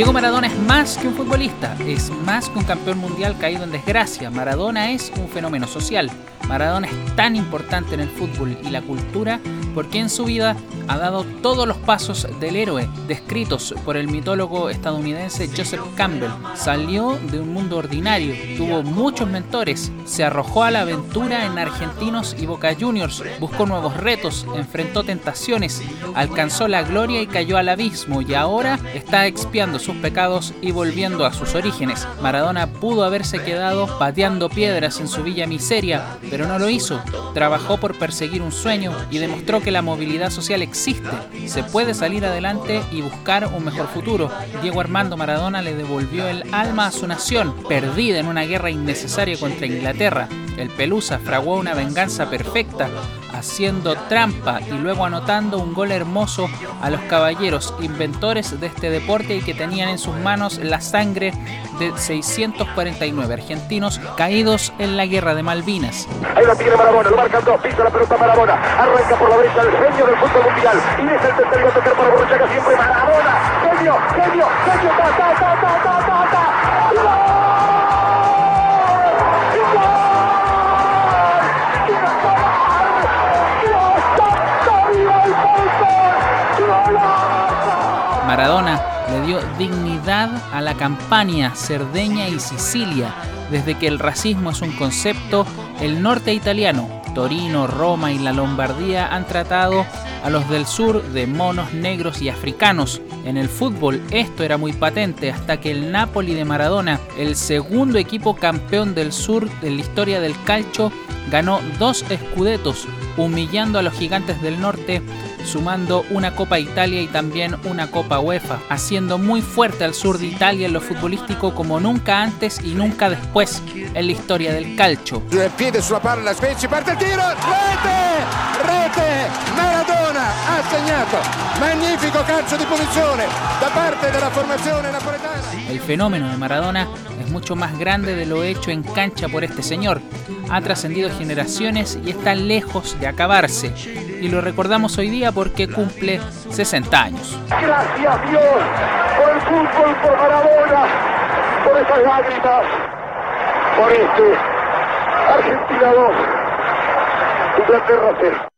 Diego Maradona es más que un futbolista, es más que un campeón mundial caído en desgracia. Maradona es un fenómeno social. Maradona es tan importante en el fútbol y la cultura porque en su vida ha dado todos los pasos del héroe descritos por el mitólogo estadounidense Joseph Campbell. Salió de un mundo ordinario, tuvo muchos mentores, se arrojó a la aventura en Argentinos y Boca Juniors, buscó nuevos retos, enfrentó tentaciones, alcanzó la gloria y cayó al abismo y ahora está expiando sus pecados y volviendo a sus orígenes. Maradona pudo haberse quedado pateando piedras en su villa miseria, pero no lo hizo. Trabajó por perseguir un sueño y demostró que la movilidad social existe, se puede salir adelante y buscar un mejor futuro. Diego Armando Maradona le devolvió el alma a su nación, perdida en una guerra innecesaria contra Inglaterra. El Pelusa fraguó una venganza perfecta, haciendo trampa y luego anotando un gol hermoso a los caballeros, inventores de este deporte y que tenían en sus manos la sangre de 649 argentinos caídos en la guerra de Malvinas. Ahí lo tiene Marabona, lo marcan dos, pisa la pelota Marabona, arranca por la derecha el genio del fútbol mundial y es el tercero a tocar para Borruchaga siempre Marabona, genio, genio, genio, ta, ta, Maradona le dio dignidad a la campaña Cerdeña y Sicilia. Desde que el racismo es un concepto, el norte italiano, Torino, Roma y la Lombardía han tratado a los del sur de monos negros y africanos. En el fútbol esto era muy patente hasta que el Napoli de Maradona, el segundo equipo campeón del sur de la historia del calcio, ganó dos escudetos, humillando a los gigantes del norte sumando una Copa Italia y también una Copa UEFA, haciendo muy fuerte al sur de Italia en lo futbolístico como nunca antes y nunca después en la historia del calcio. Rete, rete, Maradona ha magnifico calcio di punizione da parte della formazione napoletana. El fenómeno de Maradona es mucho más grande de lo hecho en cancha por este señor. Ha trascendido generaciones y está lejos de acabarse. Y lo recordamos hoy día porque cumple 60 años. Gracias Dios por el fútbol, por Maradona, por esas lágrimas, por este Argentina 2, Inglaterra 0.